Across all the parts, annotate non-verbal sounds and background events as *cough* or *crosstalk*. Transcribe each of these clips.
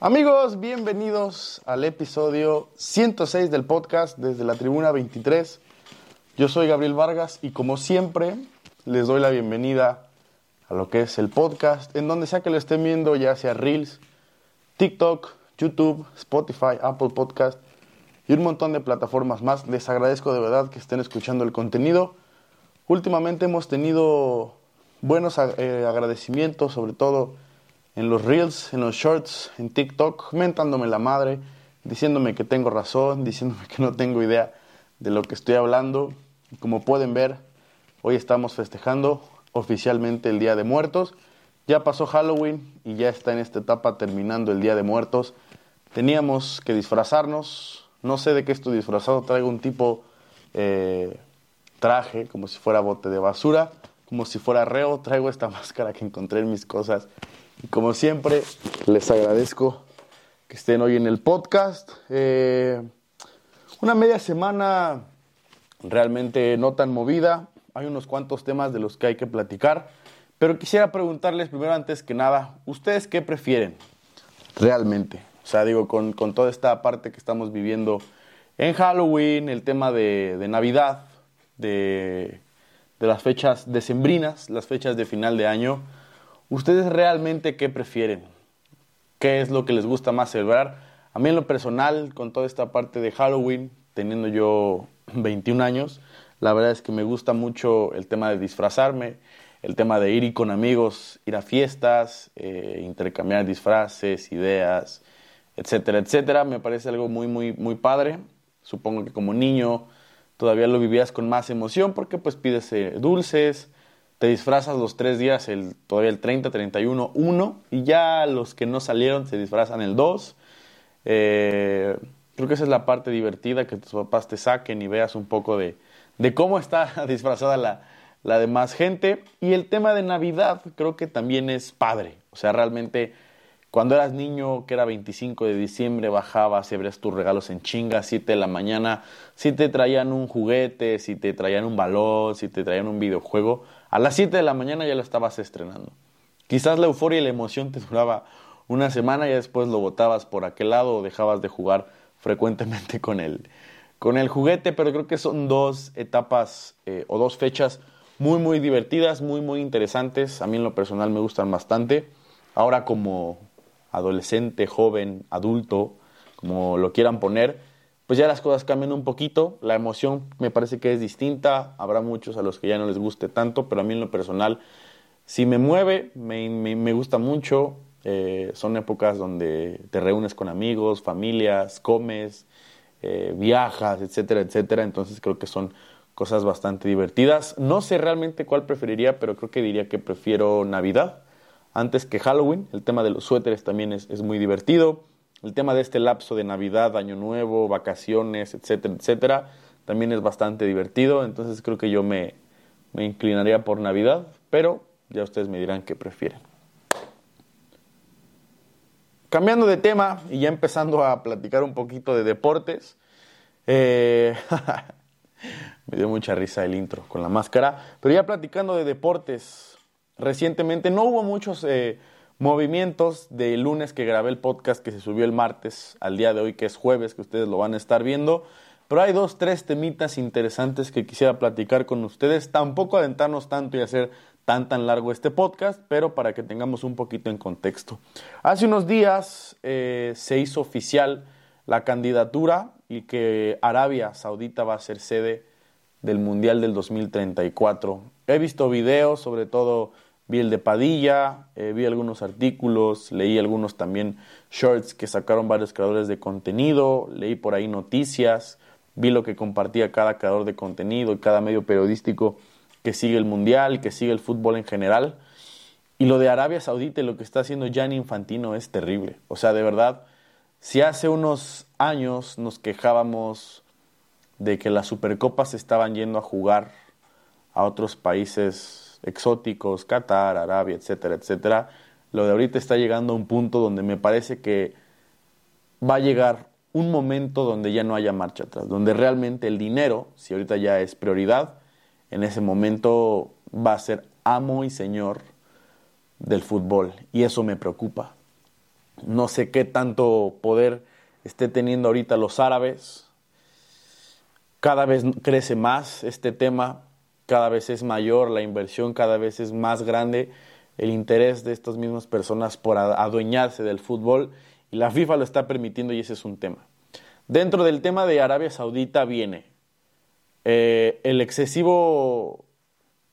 Amigos, bienvenidos al episodio 106 del podcast desde la tribuna 23. Yo soy Gabriel Vargas y como siempre les doy la bienvenida a lo que es el podcast, en donde sea que lo estén viendo, ya sea Reels, TikTok, YouTube, Spotify, Apple Podcast y un montón de plataformas más. Les agradezco de verdad que estén escuchando el contenido. Últimamente hemos tenido buenos eh, agradecimientos, sobre todo en los reels, en los shorts, en TikTok, mentándome la madre, diciéndome que tengo razón, *laughs* diciéndome que no tengo idea de lo que estoy hablando. como pueden ver, hoy estamos festejando oficialmente el Día de Muertos. Ya pasó Halloween y ya está en esta etapa terminando el Día de Muertos. Teníamos que disfrazarnos. No sé de qué estoy disfrazado. Traigo un tipo eh, traje, como si fuera bote de basura, como si fuera reo. Traigo esta *laughs* máscara que encontré en mis cosas y como siempre, les agradezco que estén hoy en el podcast. Eh, una media semana realmente no tan movida. Hay unos cuantos temas de los que hay que platicar. Pero quisiera preguntarles primero, antes que nada, ¿ustedes qué prefieren realmente? O sea, digo, con, toda esta parte que estamos viviendo en Halloween, el tema de Navidad, de, de las fechas decembrinas, las fechas de final de año. ¿Ustedes realmente qué prefieren? ¿Qué es lo que les gusta más celebrar? A mí en lo personal, con toda esta parte de Halloween, teniendo yo *laughs* 21 años, la verdad es que me gusta mucho el tema de disfrazarme, el tema de ir con amigos, ir a fiestas, eh, intercambiar disfraces, ideas, etcétera, etcétera. Me parece algo muy, muy, muy padre. Supongo que como niño todavía lo vivías con más emoción porque pues pides eh, dulces, te disfrazas los tres días, el, todavía el 30, 31, 1, y ya los que no salieron se disfrazan el 2. Eh, creo que esa es la parte divertida, que tus papás te saquen y veas un poco de, cómo está *laughs* disfrazada la, la demás gente. Y el tema de Navidad creo que también es padre. O sea, realmente cuando eras niño, que era 25 de diciembre, bajabas y abrías tus regalos en chinga, 7 de la mañana, si te traían un juguete, si te traían un balón, si te traían un videojuego, a las 7 de la mañana ya lo estabas estrenando. Quizás la euforia y la emoción te duraba una semana y después lo botabas por aquel lado o dejabas de jugar frecuentemente con el, con el juguete, pero creo que son dos etapas eh, o dos fechas muy, muy divertidas, muy, muy interesantes. A mí en lo personal me gustan bastante. Ahora como adolescente, joven, adulto, como lo quieran poner, pues ya las cosas cambian un poquito, la emoción me parece que es distinta, habrá muchos a los que ya no les guste tanto, pero a mí en lo personal sí me mueve, me, gusta mucho, eh, son épocas donde te reúnes con amigos, familias, comes, eh, viajas, etcétera, etcétera, entonces creo que son cosas bastante divertidas. No sé realmente cuál preferiría, pero creo que diría que prefiero Navidad antes que Halloween, el tema de los suéteres también es, es muy divertido el tema de este lapso de Navidad, Año Nuevo, vacaciones, etcétera, etcétera, también es bastante divertido. Entonces creo que yo me, me inclinaría por Navidad, pero ya ustedes me dirán qué prefieren. Cambiando de tema y ya empezando a platicar un poquito de deportes, eh, *laughs* me dio mucha risa el intro con la máscara, pero ya platicando de deportes, recientemente no hubo muchos eh, movimientos de lunes que grabé el podcast que se subió el martes al día de hoy que es jueves que ustedes lo van a estar viendo. Pero hay dos, tres temitas interesantes que quisiera platicar con ustedes. Tampoco adentrarnos tanto y hacer tan tan largo este podcast, pero para que tengamos un poquito en contexto. Hace unos días eh, se hizo oficial la candidatura y que Arabia Saudita va a ser sede del Mundial del 2034. He visto videos, sobre todo Vi el de Padilla, eh, vi algunos artículos, leí algunos también shorts que sacaron varios creadores de contenido, leí por ahí noticias, vi lo que compartía cada creador de contenido y cada medio periodístico que sigue el mundial, que sigue el fútbol en general. Y lo de Arabia Saudita y lo que está haciendo Gianni Infantino es terrible. O sea, de verdad, si hace unos años nos quejábamos de que las supercopas estaban yendo a jugar a otros países exóticos, Qatar, Arabia, etcétera, etcétera, lo de ahorita está llegando a un punto donde me parece que va a llegar un momento donde ya no haya marcha atrás, donde realmente el dinero, si ahorita ya es prioridad, en ese momento va a ser amo y señor del fútbol y eso me preocupa. No sé qué tanto poder esté teniendo ahorita los árabes. Cada vez crece más este tema, cada vez es mayor la inversión, cada vez es más grande el interés de estas mismas personas por adueñarse del fútbol y la FIFA lo está permitiendo y ese es un tema. Dentro del tema de Arabia Saudita viene eh, el excesivo,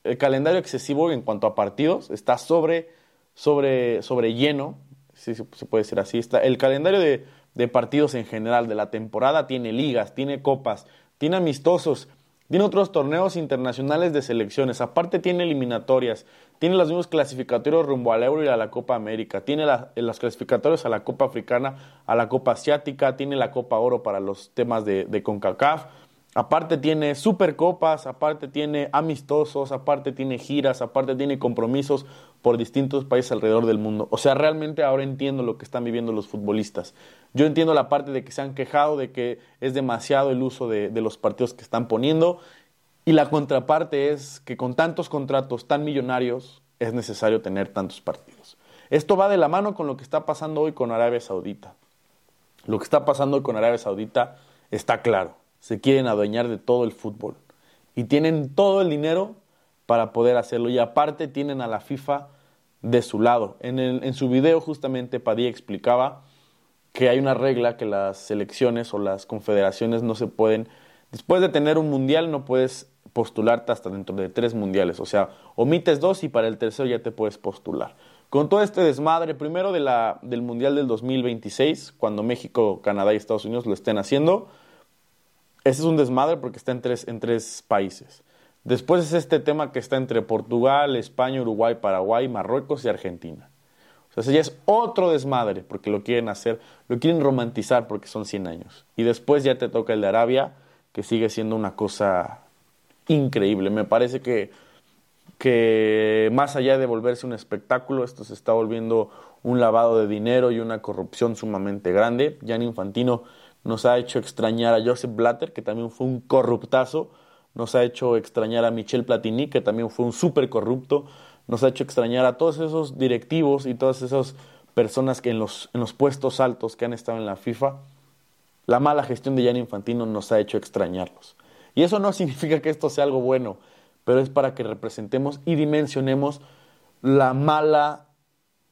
el calendario excesivo en cuanto a partidos está sobre, sobre, sobre lleno, si se puede decir así. Está, el calendario de, de partidos en general de la temporada tiene ligas, tiene copas, tiene amistosos, tiene otros torneos internacionales de selecciones, aparte tiene eliminatorias, tiene los mismos clasificatorios rumbo al Euro y a la Copa América, tiene los clasificatorios a la Copa Africana, a la Copa Asiática, tiene la Copa Oro para los temas de, de CONCACAF, aparte tiene supercopas, aparte tiene amistosos, aparte tiene giras, aparte tiene compromisos por distintos países alrededor del mundo. O sea, realmente ahora entiendo lo que están viviendo los futbolistas. Yo entiendo la parte de que se han quejado de que es demasiado el uso de, los partidos que están poniendo y la contraparte es que con tantos contratos tan millonarios es necesario tener tantos partidos. Esto va de la mano con lo que está pasando hoy con Arabia Saudita. Lo que está pasando hoy con Arabia Saudita está claro. Se quieren adueñar de todo el fútbol y tienen todo el dinero para poder hacerlo. Y aparte tienen a la FIFA de su lado. En, en su video justamente Padilla explicaba que hay una regla que las selecciones o las confederaciones no se pueden, después de tener un mundial no puedes postularte hasta dentro de tres mundiales, o sea, omites dos y para el tercero ya te puedes postular. Con todo este desmadre, primero de la, del Mundial del 2026, cuando México, Canadá y Estados Unidos lo estén haciendo, ese es un desmadre porque está en tres, en tres países. Después es este tema que está entre Portugal, España, Uruguay, Paraguay, Marruecos y Argentina. O sea, ya es otro desmadre porque lo quieren hacer, lo quieren romantizar porque son 100 años. Y después ya te toca el de Arabia, que sigue siendo una cosa increíble. Me parece que, que más allá de volverse un espectáculo, esto se está volviendo un lavado de dinero y una corrupción sumamente grande. Jan Infantino nos ha hecho extrañar a Joseph Blatter, que también fue un corruptazo. Nos ha hecho extrañar a Michel Platini, que también fue un súper corrupto nos ha hecho extrañar a todos esos directivos y todas esas personas que en los, en los puestos altos que han estado en la FIFA, la mala gestión de Gianni Infantino nos ha hecho extrañarlos. Y eso no *laughs* significa que esto sea algo bueno, pero es para que representemos y dimensionemos la mala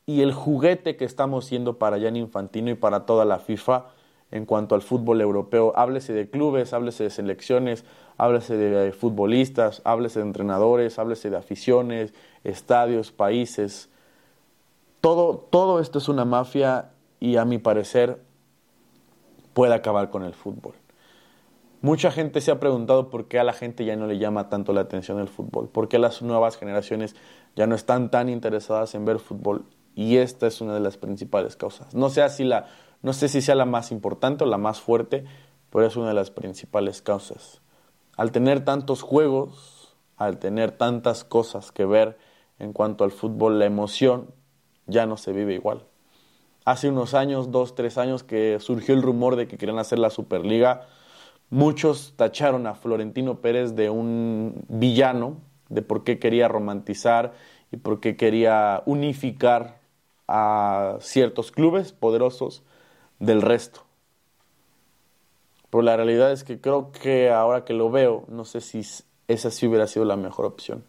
y el juguete que estamos siendo para Gianni Infantino y para toda la FIFA en cuanto al fútbol europeo. Háblese de clubes, háblese de selecciones, háblese de futbolistas, háblese de entrenadores, háblese de aficiones, estadios, países. Todo, todo esto es una mafia y a mi parecer puede acabar con el fútbol. Mucha gente se ha preguntado por qué a la gente ya no le llama tanto la atención el fútbol, por qué las nuevas generaciones ya no están tan interesadas en ver fútbol y esta es una de las principales causas. No sé si la no sé si sea la más importante o la más fuerte, pero es una de las principales causas. Al tener tantos juegos, al tener tantas cosas que ver en cuanto al fútbol, la emoción ya no se vive igual. Hace unos años, dos, tres años, que surgió el rumor de que querían hacer la Superliga, muchos tacharon a Florentino Pérez de un villano, de por qué quería romantizar y por qué quería unificar a ciertos clubes poderosos del resto. Pero la realidad es que creo que ahora que lo veo, no sé si esa sí hubiera sido la mejor opción.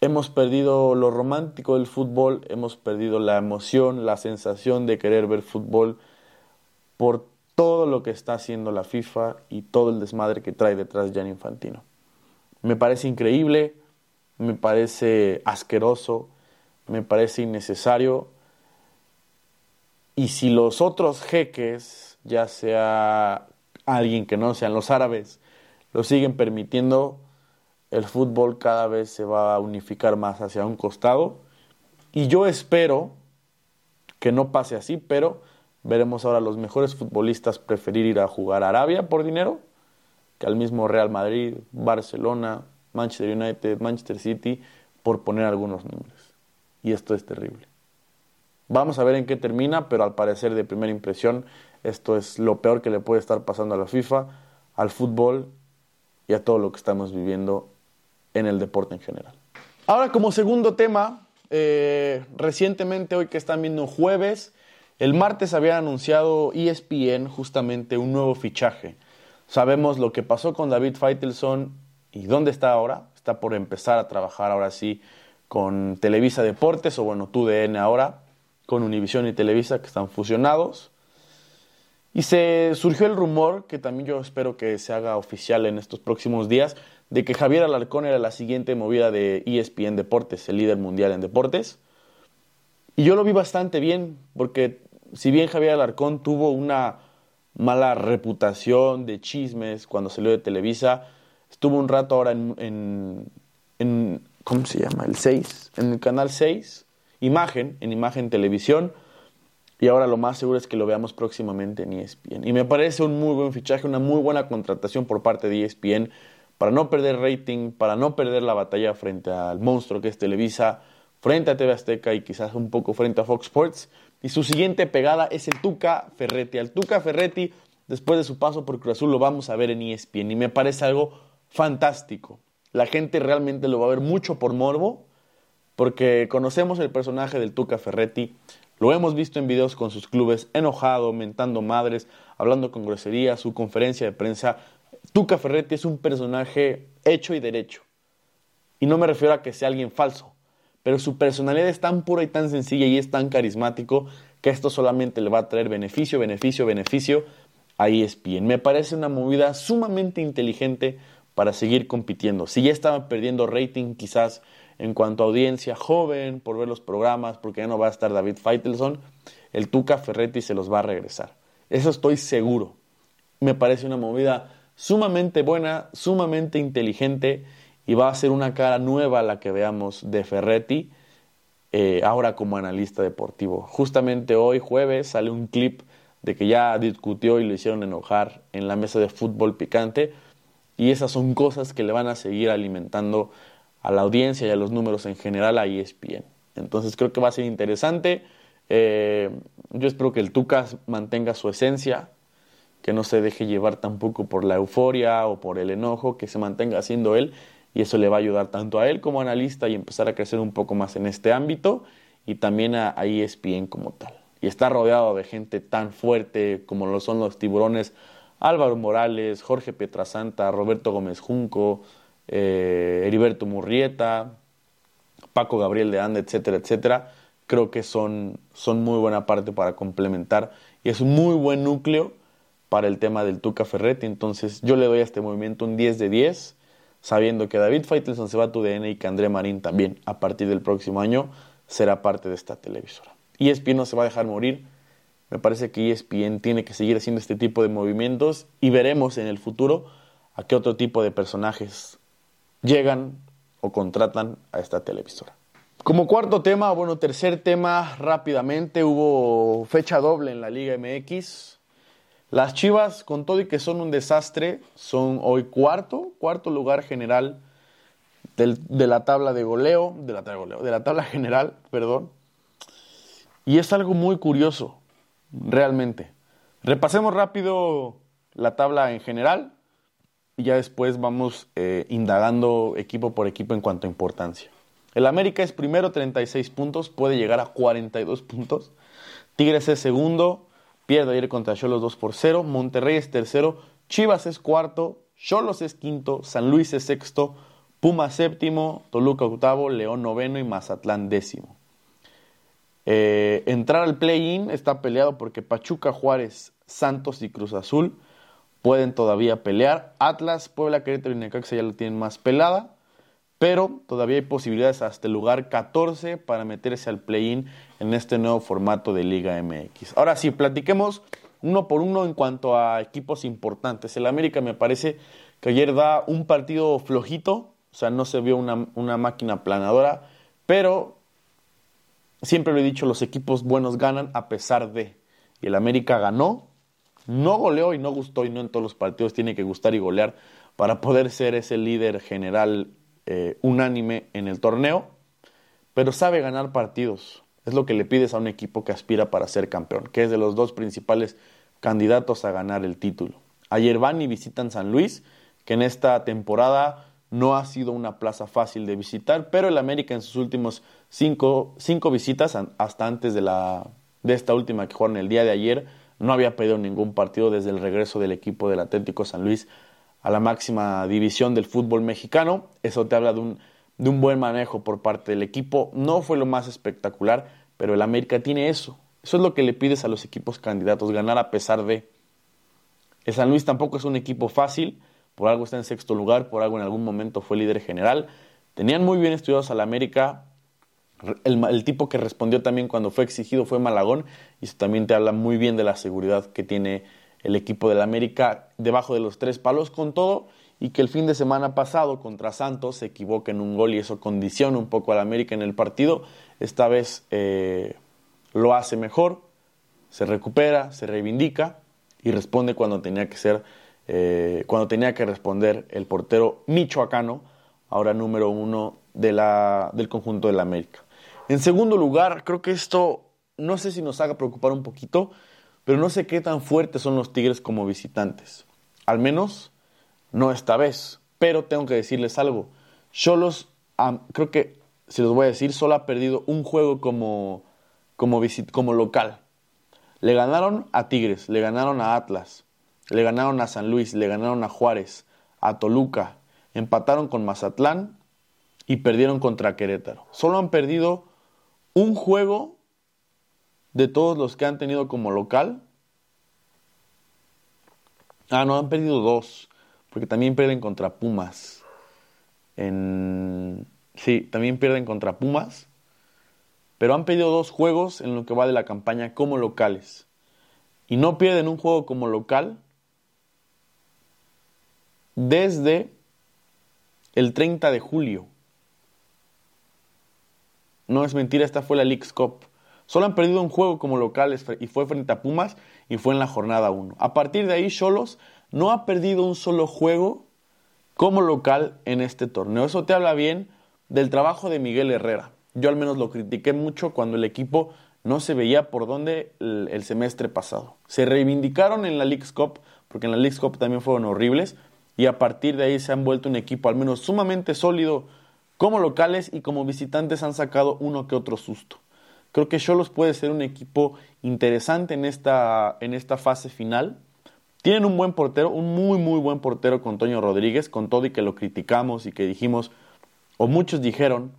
Hemos perdido lo romántico del fútbol, hemos perdido la emoción, la sensación de querer ver fútbol por todo lo que está haciendo la FIFA y todo el desmadre que trae detrás Jan Infantino. Me parece increíble, me parece asqueroso, me parece innecesario y si los otros jeques, ya sea alguien que no sean los árabes, lo siguen permitiendo, el fútbol cada vez se va a unificar más hacia un costado. Y yo espero que no pase así, pero veremos ahora los mejores futbolistas preferir ir a jugar a Arabia por dinero que al mismo Real Madrid, Barcelona, Manchester United, Manchester City, por poner algunos nombres. Y esto es terrible. Vamos a ver en qué termina, pero al parecer de primera impresión esto es lo peor que le puede estar pasando a la FIFA, al fútbol y a todo lo que estamos viviendo en el deporte en general. Ahora como segundo tema, eh, recientemente hoy que están viendo jueves, El martes había anunciado ESPN justamente un nuevo fichaje. Sabemos lo que pasó con David Feitelson y dónde está ahora. Está por empezar a trabajar ahora sí con Televisa Deportes o bueno, TUDN ahora, con Univision y Televisa que están fusionados. Y se surgió el rumor, que también yo espero que se haga oficial en estos próximos días, de que Javier Alarcón era la siguiente movida de ESPN Deportes, el líder mundial en deportes. Y yo lo vi bastante bien, porque si bien Javier Alarcón tuvo una mala reputación de chismes cuando salió de Televisa, estuvo un rato ahora en, en, ¿cómo se llama? El 6, en el canal 6, Imagen, en Imagen Televisión, y ahora lo más seguro es que lo veamos próximamente en ESPN. Y me parece un muy buen fichaje, una muy buena contratación por parte de ESPN para no perder rating, para no perder la batalla frente al monstruo que es Televisa, frente a TV Azteca y quizás un poco frente a Fox Sports. Y su siguiente pegada es el Tuca Ferretti. Al Tuca Ferretti, después de su paso por Cruz Azul, lo vamos a ver en ESPN y me parece algo fantástico. La gente realmente lo va a ver mucho por morbo, porque conocemos el personaje del Tuca Ferretti, lo hemos visto en videos con sus clubes, enojado, mentando madres, hablando con grosería, su conferencia de prensa. Tuca Ferretti es un personaje hecho y derecho. Y no me refiero a que sea alguien falso, pero su personalidad es tan pura y tan sencilla y es tan carismático que esto solamente le va a traer beneficio, beneficio, beneficio a ESPN. Me parece una movida sumamente inteligente para seguir compitiendo. Si ya estaba perdiendo rating, quizás en cuanto a audiencia joven, por ver los programas, porque ya no va a estar David Feitelson, el Tuca Ferretti se los va a regresar. Eso estoy seguro. Me parece una movida sumamente buena, sumamente inteligente y va a ser una cara nueva la que veamos de Ferretti eh, ahora como analista deportivo. Justamente hoy, jueves, sale un clip de que ya discutió y lo hicieron enojar en la mesa de fútbol picante y esas son cosas que le van a seguir alimentando a la audiencia y a los números en general a ESPN. Entonces creo que va a ser interesante. Eh, yo espero que el Tucas mantenga su esencia, que no se deje llevar tampoco por la euforia o por el enojo, que se mantenga siendo él y eso le va a ayudar tanto a él como analista y empezar a crecer un poco más en este ámbito y también a, a ESPN como tal. Y está rodeado de gente tan fuerte como lo son los tiburones Álvaro Morales, Jorge Pietrasanta, Roberto Gómez Junco, eh, Heriberto Murrieta, Paco Gabriel de Anda, etcétera, etcétera, creo que son, son muy buena parte para complementar y es un muy buen núcleo para el tema del Tuca Ferretti. Entonces yo le doy a este movimiento un 10 de 10, sabiendo que David Feitelson se va a tu DN y que André Marín también a partir del próximo año será parte de esta televisora. ESPN no se va a dejar morir. Me parece que ESPN tiene que seguir haciendo este tipo de movimientos y veremos en el futuro a qué otro tipo de personajes llegan o contratan a esta televisora. Como cuarto tema, bueno, tercer tema, rápidamente hubo fecha doble en la Liga MX. Las Chivas, con todo y que son un desastre, son hoy cuarto, cuarto lugar general de la tabla de goleo, de la tabla de goleo, de la tabla general, perdón. Y es algo muy curioso, realmente. Repasemos rápido la tabla en general y ya después vamos eh, indagando equipo por equipo en cuanto a importancia. El América es primero 36 puntos, puede llegar a 42 puntos. Tigres es segundo, pierde ayer contra Cholos 2 por 0. Monterrey es tercero, Chivas es cuarto, Cholos es quinto, San Luis es sexto, Puma séptimo, Toluca octavo, León noveno y Mazatlán décimo. Eh, entrar al play-in está peleado porque Pachuca, Juárez, Santos y Cruz Azul pueden todavía pelear. Atlas, Puebla, Querétaro y Necaxa ya lo tienen más pelada, pero todavía hay posibilidades hasta el lugar 14 para meterse al play-in en este nuevo formato de Liga MX. Ahora sí, platiquemos uno por uno en cuanto a equipos importantes. El América me parece que ayer da un partido flojito, o sea, no se vio una, una máquina planadora, pero siempre lo he dicho, los equipos buenos ganan a pesar de. Y el América ganó, no goleó y no gustó y no en todos los partidos tiene que gustar y golear para poder ser ese líder general eh, unánime en el torneo, pero sabe ganar partidos. Es lo que le pides a un equipo que aspira para ser campeón, que es de los dos principales candidatos a ganar el título. Ayer van y visitan San Luis, que en esta temporada no ha sido una plaza fácil de visitar, pero el América en sus últimos cinco, cinco visitas hasta antes de la de esta última que jugaron el día de ayer. No había perdido ningún partido desde el regreso del equipo del Atlético San Luis a la máxima división del fútbol mexicano. Eso te habla de un, de un buen manejo por parte del equipo. No fue lo más espectacular, pero el América tiene eso. Eso es lo que le pides a los equipos candidatos, ganar a pesar de... El San Luis tampoco es un equipo fácil, por algo está en sexto lugar, por algo en algún momento fue líder general. Tenían muy bien estudiados al América. El, tipo que respondió también cuando fue exigido fue Malagón, y eso también te habla muy bien de la seguridad que tiene el equipo del América debajo de los tres palos con todo y que el fin de semana pasado contra Santos se equivoca en un gol y eso condiciona un poco al América en el partido. Esta vez eh, lo hace mejor, se recupera, se reivindica y responde cuando tenía que ser, eh, cuando tenía que responder el portero michoacano, ahora número uno de la, del conjunto del América. En segundo lugar, creo que esto no sé si nos haga preocupar un poquito, pero no sé qué tan fuertes son los Tigres como visitantes. Al menos no esta vez. Pero tengo que decirles algo. Cholos, creo que, si los voy a decir, solo ha perdido un juego como, como, como local. Le ganaron a Tigres, le ganaron a Atlas, le ganaron a San Luis, le ganaron a Juárez, a Toluca, empataron con Mazatlán y perdieron contra Querétaro. Solo han perdido un juego de todos los que han tenido como local. Ah, no, han perdido dos, porque también pierden contra Pumas. En... Sí, también pierden contra Pumas, pero han perdido dos juegos en lo que va de la campaña como locales. Y no pierden un juego como local desde el 30 de julio. No es mentira, esta fue la League's Cup. Solo han perdido un juego como locales y fue frente a Pumas y fue en la jornada 1. A partir de ahí, Cholos no ha perdido un solo juego como local en este torneo. Eso te habla bien del trabajo de Miguel Herrera. Yo al menos lo critiqué mucho cuando el equipo no se veía por dónde el, semestre pasado. Se reivindicaron en la League's Cup, porque en la League's Cup también fueron horribles, y a partir de ahí se han vuelto un equipo al menos sumamente sólido como locales y como visitantes han sacado uno que otro susto. Creo que Cholos puede ser un equipo interesante en esta, en esta fase final. Tienen un buen portero, un muy, muy buen portero con Toño Rodríguez, con todo y que lo criticamos y que dijimos, o muchos dijeron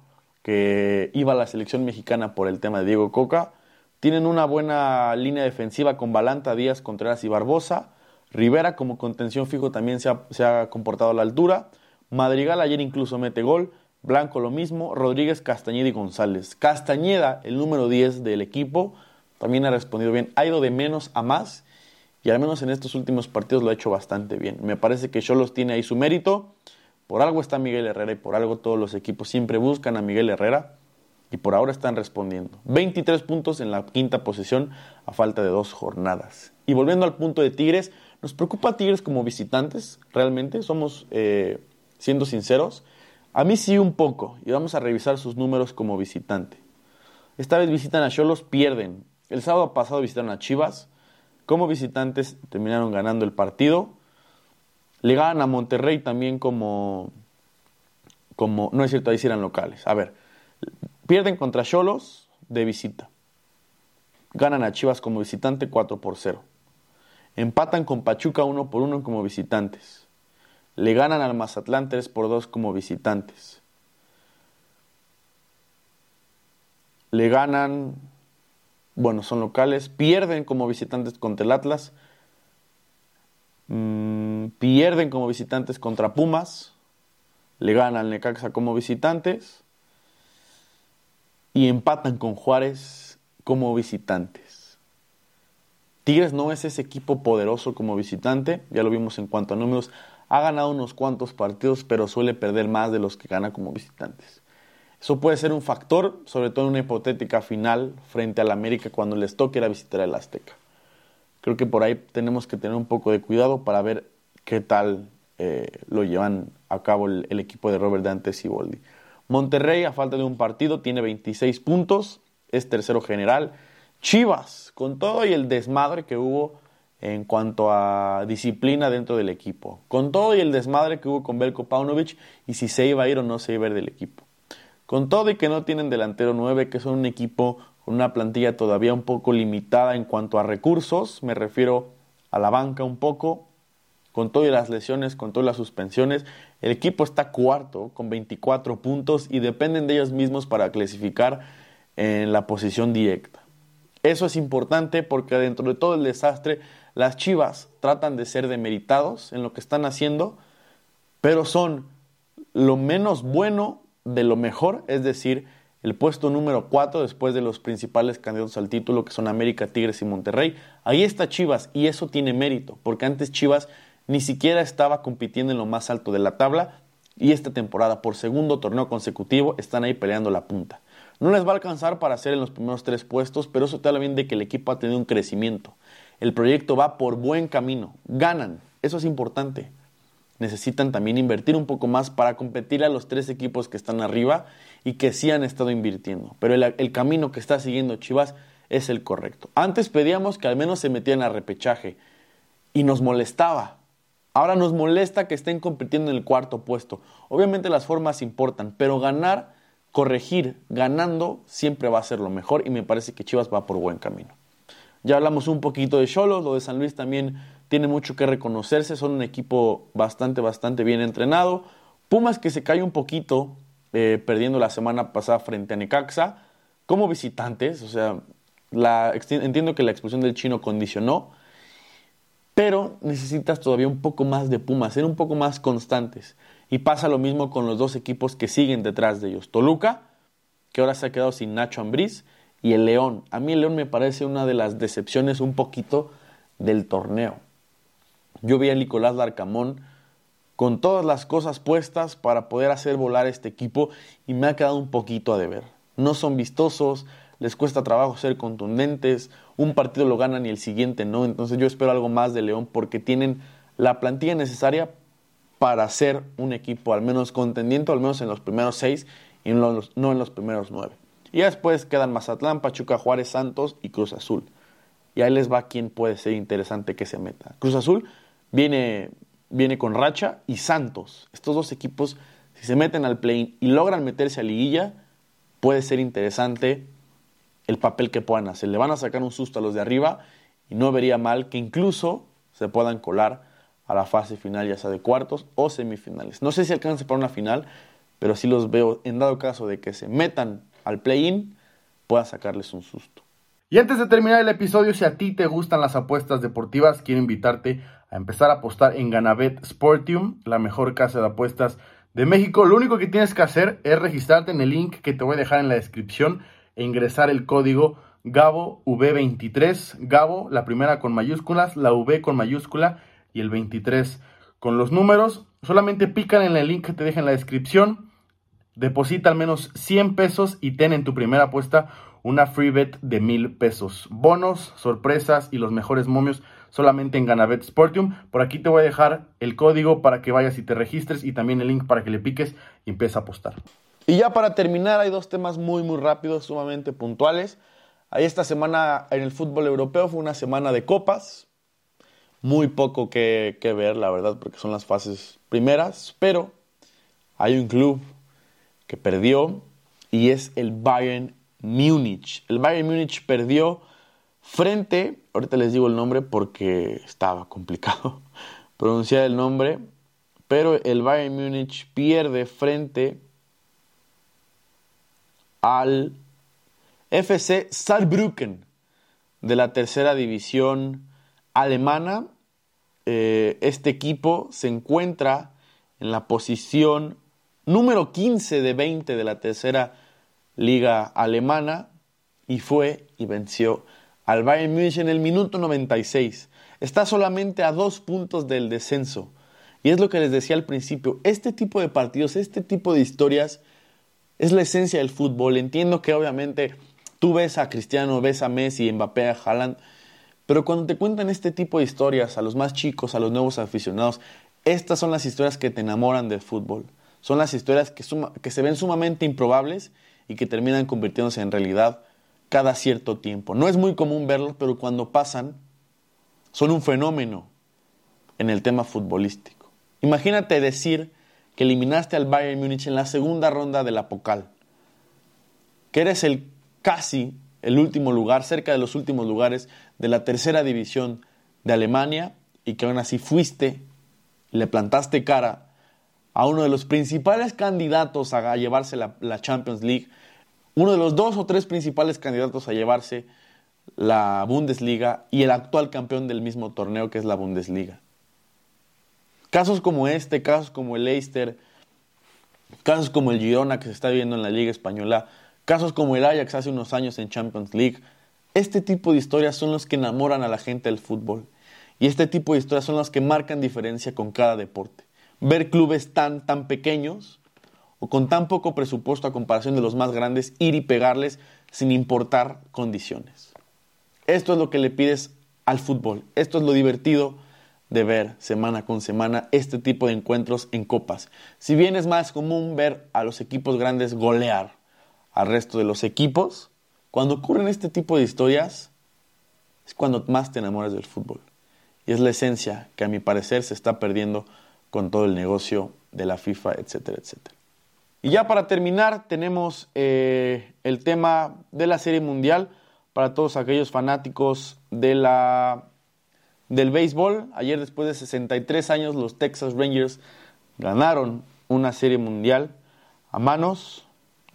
que iba a la selección mexicana por el tema de Diego Coca. Tienen una buena línea defensiva con Balanta, Díaz, Contreras y Barbosa. Rivera como contención fijo también se ha, se ha comportado a la altura. Madrigal ayer incluso mete gol. Blanco lo mismo, Rodríguez, Castañeda y González. Castañeda, el número 10 del equipo, también ha respondido bien. Ha ido de menos a más y al menos en estos últimos partidos lo ha hecho bastante bien. Me parece que Cholos tiene ahí su mérito. Por algo está Miguel Herrera y por algo todos los equipos siempre buscan a Miguel Herrera y por ahora están respondiendo. 23 puntos en la quinta posición a falta de dos jornadas. Y volviendo al punto de Tigres, ¿nos preocupa Tigres como visitantes? Realmente, somos, eh, siendo sinceros, a mí sí un poco, y vamos a revisar sus números como visitante. Esta vez visitan a Cholos, pierden. El sábado pasado visitaron a Chivas. Como visitantes terminaron ganando el partido. Le ganan a Monterrey también como... como no es cierto, ahí sí eran locales. A ver, pierden contra Cholos de visita. Ganan a Chivas como visitante 4 por 0. Empatan con Pachuca 1 por 1 como visitantes le ganan al Mazatlán 3 por 2 como visitantes. Le ganan, bueno, son locales, pierden como visitantes contra el Atlas, mm, pierden como visitantes contra Pumas, le ganan al Necaxa como visitantes y empatan con Juárez como visitantes. Tigres no es ese equipo poderoso como visitante, ya lo vimos en cuanto a números, ha ganado unos cuantos partidos, pero suele perder más de los que gana como visitantes. Eso puede ser un factor, sobre todo en una hipotética final frente al América cuando les toque ir a visitar el Azteca. Creo que por ahí tenemos que tener un poco de cuidado para ver qué tal eh, lo llevan a cabo el, el, equipo de Robert Dantes y Boldi. Monterrey, a falta de un partido, tiene 26 puntos, es tercero general. Chivas, con todo y el desmadre que hubo en cuanto a disciplina dentro del equipo. Con todo y el desmadre que hubo con Belko Paunovic y si se iba a ir o no se iba a ir del equipo. Con todo y que no tienen delantero 9, que son un equipo con una plantilla todavía un poco limitada en cuanto a recursos, me refiero a la banca un poco, con todas las lesiones, con todas las suspensiones. El equipo está cuarto con 24 puntos y dependen de ellos mismos para clasificar en la posición directa. Eso es importante porque dentro de todo el desastre, las Chivas tratan de ser demeritados en lo que están haciendo, pero son lo menos bueno de lo mejor, es decir, el puesto número 4 después de los principales candidatos al título que son América, Tigres y Monterrey. Ahí está Chivas y eso tiene mérito, porque antes Chivas ni siquiera estaba compitiendo en lo más alto de la tabla y esta temporada por segundo torneo consecutivo están ahí peleando la punta. No les va a alcanzar para ser en los primeros tres puestos, pero eso te habla bien de que el equipo ha tenido un crecimiento. El proyecto va por buen camino, ganan, eso es importante. Necesitan también invertir un poco más para competir a los tres equipos que están arriba y que sí han estado invirtiendo. Pero el, camino que está siguiendo Chivas es el correcto. Antes pedíamos que al menos se metieran a repechaje y nos molestaba. Ahora nos molesta que estén compitiendo en el cuarto puesto. Obviamente las formas importan, pero ganar, corregir, ganando siempre va a ser lo mejor y me parece que Chivas va por buen camino. Ya hablamos un poquito de Cholos, lo de San Luis también tiene mucho que reconocerse, son un equipo bastante, bastante bien entrenado. Pumas que se cae un poquito eh, perdiendo la semana pasada frente a Necaxa, como visitantes, o sea, entiendo que la expulsión del chino condicionó, pero necesitas todavía un poco más de Pumas, ser un poco más constantes. Y pasa lo mismo con los dos equipos que siguen detrás de ellos. Toluca, que ahora se ha quedado sin Nacho Ambriz, y el León. A mí el León me parece una de las decepciones un poquito del torneo. Yo vi a Nicolás Larcamón con todas las cosas puestas para poder hacer volar este equipo y me ha quedado un poquito a deber. No son vistosos, les cuesta trabajo ser contundentes, un partido lo ganan y el siguiente no, entonces yo espero algo más de León porque tienen la plantilla necesaria para ser un equipo al menos contendiente, al menos en los primeros seis y no en los primeros nueve. Y después quedan Mazatlán, Pachuca, Juárez, Santos y Cruz Azul. Y ahí les va quien puede ser interesante que se meta. Cruz Azul viene viene con Racha y Santos. Estos dos equipos, si se meten al play y logran meterse a liguilla, puede ser interesante el papel que puedan hacer. Le van a sacar un susto a los de arriba y no vería mal que incluso se puedan colar a la fase final, ya sea de cuartos o semifinales. No sé si alcance para una final, pero sí los veo en dado caso de que se metan al play-in, pueda sacarles un susto. Y antes de terminar el episodio, si a ti te gustan las apuestas deportivas, quiero invitarte a empezar a apostar en Ganabet Sportium, la mejor casa de apuestas de México. Lo único que tienes que hacer es registrarte en el link que te voy a dejar en la descripción e ingresar el código Gabo V23. Gabo, la primera con mayúsculas, la V con mayúscula y el 23 con los números. Solamente pican en el link que te deja en la descripción. Deposita al menos 100 pesos y ten en tu primera apuesta una free bet de mil pesos. Bonos, sorpresas y los mejores momios solamente en Ganabet Sportium. Por aquí te voy a dejar el código para que vayas y te registres y también el link para que le piques y empieces a apostar. Y ya para terminar, hay dos temas muy, muy rápidos, sumamente puntuales. Ahí esta semana en el fútbol europeo fue una semana de copas. Muy poco que, que ver, la verdad, porque son las fases primeras. Pero hay un club que perdió y es el Bayern Múnich. El Bayern Múnich perdió frente, ahorita les digo el nombre porque estaba complicado *laughs* pronunciar el nombre, pero el Bayern Múnich pierde frente al FC Saarbrücken de la tercera división alemana. Eh, este equipo se encuentra en la posición número 15 de 20 de la tercera liga alemana y fue y venció al Bayern Múnich en el minuto 96. Está solamente a dos puntos del descenso. Y es lo que les decía al principio, este tipo de partidos, este tipo de historias es la esencia del fútbol. Entiendo que obviamente tú ves a Cristiano, ves a Messi, Mbappé, a Haaland, pero cuando te cuentan este tipo de historias a los más chicos, a los nuevos aficionados, estas son las historias que te enamoran del fútbol. Son las historias que, se ven sumamente improbables y que terminan convirtiéndose en realidad cada cierto tiempo. No es muy común verlos, pero cuando pasan, son un fenómeno en el tema futbolístico. Imagínate decir que eliminaste al Bayern Múnich en la segunda ronda de la Pocal, que eres el casi el último lugar, cerca de los últimos lugares de la tercera división de Alemania y que aún así fuiste le plantaste cara a uno de los principales candidatos a llevarse la, Champions League, uno de los dos o tres principales candidatos a llevarse la Bundesliga y el actual campeón del mismo torneo que es la Bundesliga. Casos como este, casos como el Leicester, casos como el Girona que se está viendo en la Liga Española, casos como el Ajax hace unos años en Champions League, este tipo de historias son los que enamoran a la gente del fútbol. Y este tipo de historias son las que marcan diferencia con cada deporte. Ver clubes tan, tan pequeños o con tan poco presupuesto a comparación de los más grandes, ir y pegarles sin importar condiciones. Esto es lo que le pides al fútbol. Esto es lo divertido de ver semana con semana este tipo de encuentros en copas. Si bien es más común ver a los equipos grandes golear al resto de los equipos, cuando ocurren este tipo de historias es cuando más te enamoras del fútbol. Y es la esencia que a mi parecer se está perdiendo con todo el negocio de la FIFA, etcétera, etcétera. Y ya para terminar tenemos eh, el tema de la Serie Mundial para todos aquellos fanáticos de la del béisbol. Ayer, después de 63 años, los Texas Rangers ganaron una serie mundial a manos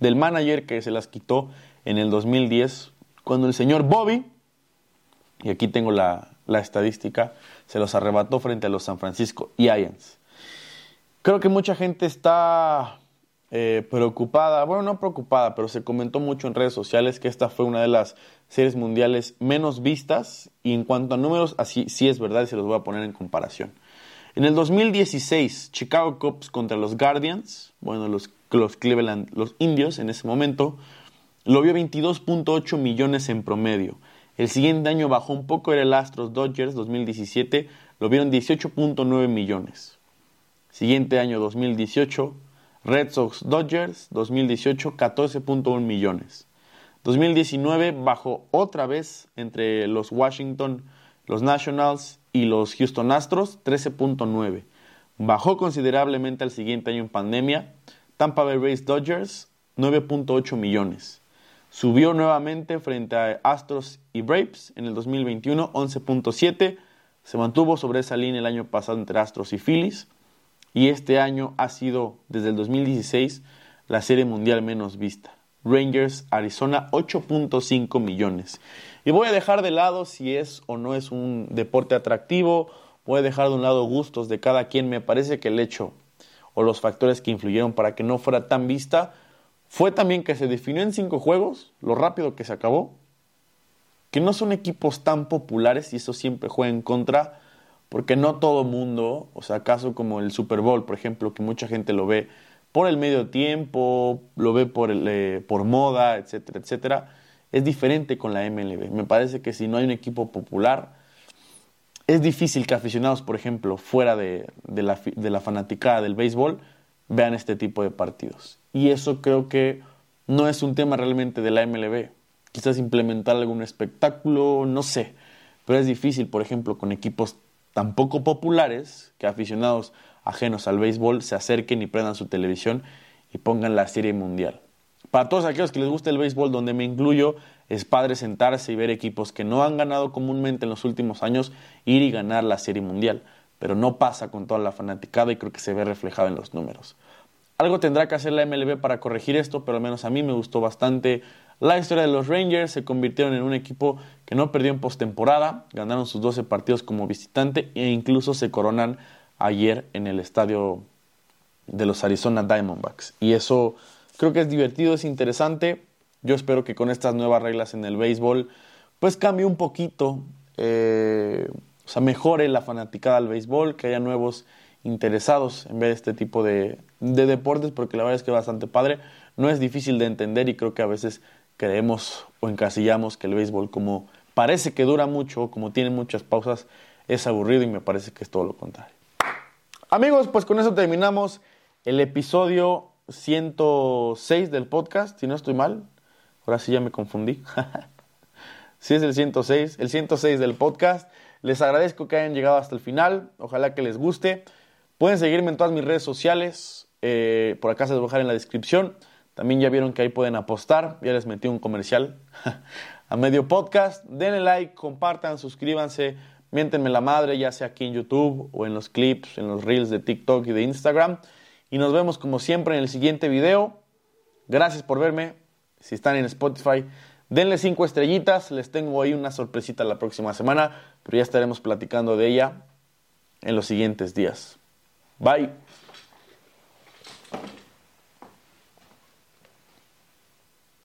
del manager que se las quitó en el 2010, cuando el señor Bobby, y aquí tengo la, estadística, se los arrebató frente a los San Francisco Giants. Creo que mucha gente está eh, preocupada, bueno, no preocupada, pero se comentó mucho en redes sociales que esta fue una de las series mundiales menos vistas y en cuanto a números, así sí es verdad y se los voy a poner en comparación. En el 2016, Chicago Cubs contra los Guardians, bueno, los, los Cleveland, los indios en ese momento, lo vio 22.8 millones en promedio. El siguiente año bajó un poco, era el Astros Dodgers 2017, lo vieron 18.9 millones. Siguiente año 2018, Red Sox Dodgers 2018 14.1 millones. 2019 bajó otra vez entre los Washington, los Nationals y los Houston Astros 13.9. Bajó considerablemente al siguiente año en pandemia. Tampa Bay Rays Dodgers 9.8 millones. Subió nuevamente frente a Astros y Braves en el 2021 11.7. Se mantuvo sobre esa línea el año pasado entre Astros y Phillies y este año ha sido, desde el 2016, la serie mundial menos vista. Rangers, Arizona, 8.5 millones. Y voy a dejar de lado si es o no es un deporte atractivo, voy a dejar de un lado gustos de cada quien. Me parece que el hecho o los factores que influyeron para que no fuera tan vista fue también que se definió en cinco juegos, lo rápido que se acabó, que no son equipos tan populares y eso siempre juega en contra porque no todo mundo, o sea, caso como el Super Bowl, por ejemplo, que mucha gente lo ve por el medio tiempo, lo ve por, eh, por moda, etcétera, etcétera, es diferente con la MLB. Me parece que si no hay un equipo popular, es difícil que aficionados, por ejemplo, fuera de, la, de la fanaticada del béisbol, vean este tipo de partidos. Y eso creo que no es un tema realmente de la MLB. Quizás implementar algún espectáculo, no sé. Pero es difícil, por ejemplo, con equipos tan poco populares que aficionados ajenos al béisbol se acerquen y prendan su televisión y pongan la serie mundial. Para todos aquellos que les gusta el béisbol, donde me incluyo, es padre sentarse y ver equipos que no han ganado comúnmente en los últimos años ir y ganar la serie mundial. Pero no pasa con toda la fanaticada y creo que se ve reflejado en los números. Algo tendrá que hacer la MLB para corregir esto, pero al menos a mí me gustó bastante la historia de los Rangers. Se convirtieron en un equipo que no perdió en postemporada, ganaron sus 12 partidos como visitante e incluso se coronan ayer en el estadio de los Arizona Diamondbacks. Y eso creo que es divertido, es interesante. Yo espero que con estas nuevas reglas en el béisbol, pues cambie un poquito, eh, o sea, mejore la fanaticada al béisbol, que haya nuevos interesados en ver este tipo de, de deportes, porque la verdad es que es bastante padre. No es difícil de entender y creo que a veces creemos o encasillamos que el béisbol como parece que dura mucho, como tiene muchas pausas, es aburrido y me parece que es todo lo contrario. Amigos, pues con eso terminamos el episodio 106 del podcast, si no estoy mal. Ahora sí ya me confundí. *laughs* sí es el 106, el 106 del podcast. Les agradezco que hayan llegado hasta el final. Ojalá que les guste. Pueden seguirme en todas mis redes sociales. Eh, por acá se los voy a dejar en la descripción. También ya vieron que ahí pueden apostar. Ya les metí un comercial. *laughs* a Medio Podcast. Denle like, compartan, suscríbanse, miéntenme la madre, ya sea aquí en YouTube o en los clips, en los reels de TikTok y de Instagram. Y nos vemos como siempre en el siguiente video. Gracias por verme. Si están en Spotify, denle cinco estrellitas. Les tengo ahí una sorpresita la próxima semana, pero ya estaremos platicando de ella en los siguientes días. Bye.